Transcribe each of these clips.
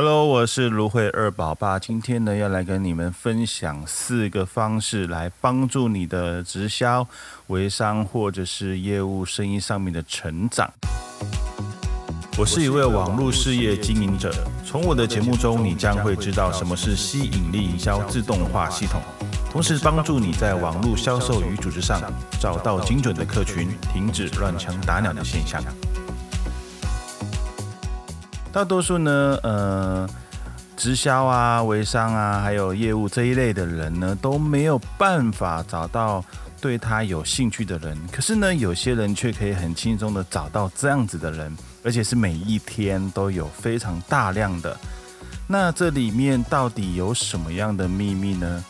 Hello，我是芦荟二宝爸。今天呢，要来跟你们分享四个方式来帮助你的直销、微商或者是业务生意上面的成长。我是一位网络事业经营者，从我的节目中，你将会知道什么是吸引力营销自动化系统，同时帮助你在网络销售与组织上找到精准的客群，停止乱枪打鸟的现象。大多数呢，呃，直销啊、微商啊，还有业务这一类的人呢，都没有办法找到对他有兴趣的人。可是呢，有些人却可以很轻松的找到这样子的人，而且是每一天都有非常大量的。那这里面到底有什么样的秘密呢？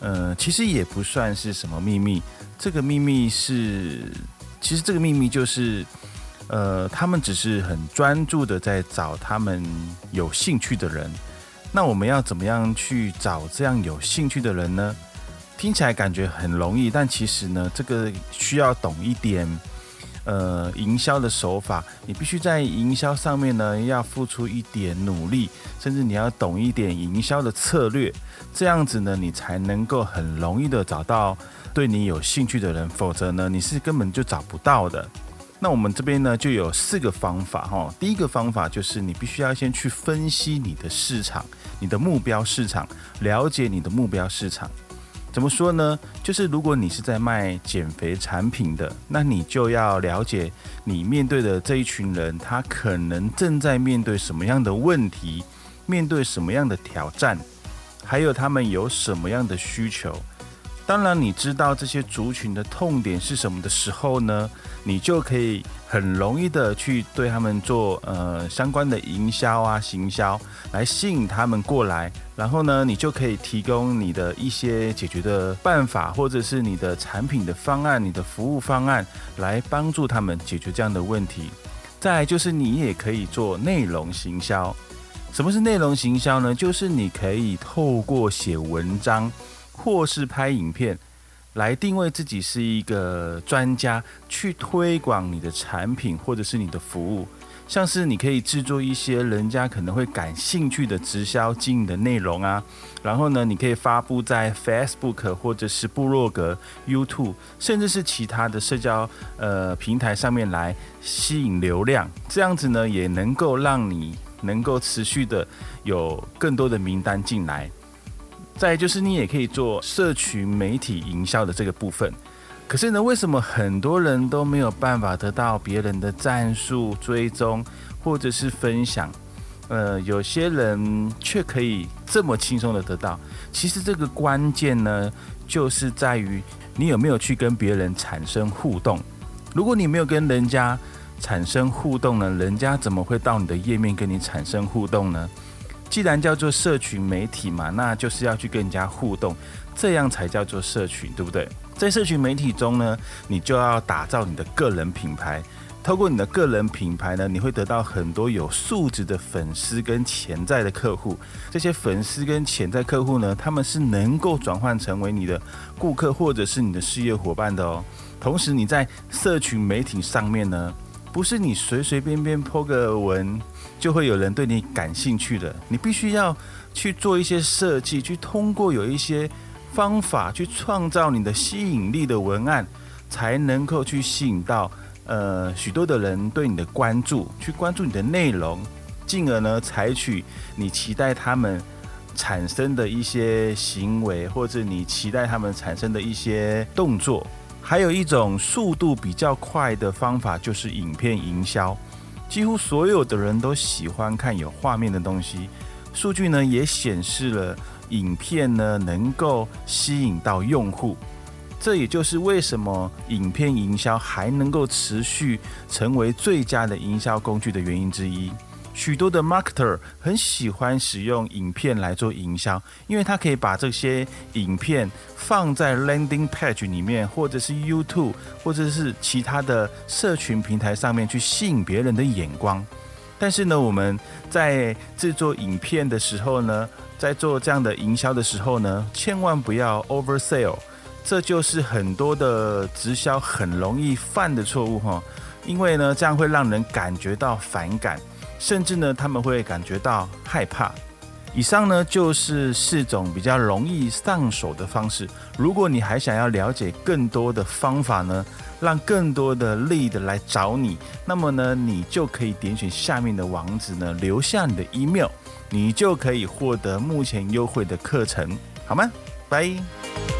呃，其实也不算是什么秘密。这个秘密是，其实这个秘密就是。呃，他们只是很专注的在找他们有兴趣的人。那我们要怎么样去找这样有兴趣的人呢？听起来感觉很容易，但其实呢，这个需要懂一点呃营销的手法。你必须在营销上面呢要付出一点努力，甚至你要懂一点营销的策略。这样子呢，你才能够很容易的找到对你有兴趣的人。否则呢，你是根本就找不到的。那我们这边呢就有四个方法哈。第一个方法就是你必须要先去分析你的市场，你的目标市场，了解你的目标市场。怎么说呢？就是如果你是在卖减肥产品的，那你就要了解你面对的这一群人，他可能正在面对什么样的问题，面对什么样的挑战，还有他们有什么样的需求。当然，你知道这些族群的痛点是什么的时候呢，你就可以很容易的去对他们做呃相关的营销啊、行销，来吸引他们过来。然后呢，你就可以提供你的一些解决的办法，或者是你的产品的方案、你的服务方案，来帮助他们解决这样的问题。再就是你也可以做内容行销。什么是内容行销呢？就是你可以透过写文章。或是拍影片来定位自己是一个专家，去推广你的产品或者是你的服务，像是你可以制作一些人家可能会感兴趣的直销经营的内容啊，然后呢，你可以发布在 Facebook 或者是部落格、YouTube，甚至是其他的社交呃平台上面来吸引流量，这样子呢也能够让你能够持续的有更多的名单进来。再就是，你也可以做社群媒体营销的这个部分。可是呢，为什么很多人都没有办法得到别人的赞数、追踪或者是分享？呃，有些人却可以这么轻松的得到。其实这个关键呢，就是在于你有没有去跟别人产生互动。如果你没有跟人家产生互动呢，人家怎么会到你的页面跟你产生互动呢？既然叫做社群媒体嘛，那就是要去跟人家互动，这样才叫做社群，对不对？在社群媒体中呢，你就要打造你的个人品牌。透过你的个人品牌呢，你会得到很多有素质的粉丝跟潜在的客户。这些粉丝跟潜在客户呢，他们是能够转换成为你的顾客或者是你的事业伙伴的哦。同时，你在社群媒体上面呢。不是你随随便便泼个文就会有人对你感兴趣的，你必须要去做一些设计，去通过有一些方法去创造你的吸引力的文案，才能够去吸引到呃许多的人对你的关注，去关注你的内容，进而呢采取你期待他们产生的一些行为，或者你期待他们产生的一些动作。还有一种速度比较快的方法，就是影片营销。几乎所有的人都喜欢看有画面的东西。数据呢也显示了，影片呢能够吸引到用户。这也就是为什么影片营销还能够持续成为最佳的营销工具的原因之一。许多的 marketer 很喜欢使用影片来做营销，因为他可以把这些影片放在 landing page 里面，或者是 YouTube，或者是其他的社群平台上面去吸引别人的眼光。但是呢，我们在制作影片的时候呢，在做这样的营销的时候呢，千万不要 over sell，这就是很多的直销很容易犯的错误哈，因为呢，这样会让人感觉到反感。甚至呢他们会感觉到害怕。以上呢就是四种比较容易上手的方式。如果你还想要了解更多的方法呢，让更多的 lead 来找你，那么呢你就可以点选下面的网址呢，留下你的 email，你就可以获得目前优惠的课程，好吗？拜。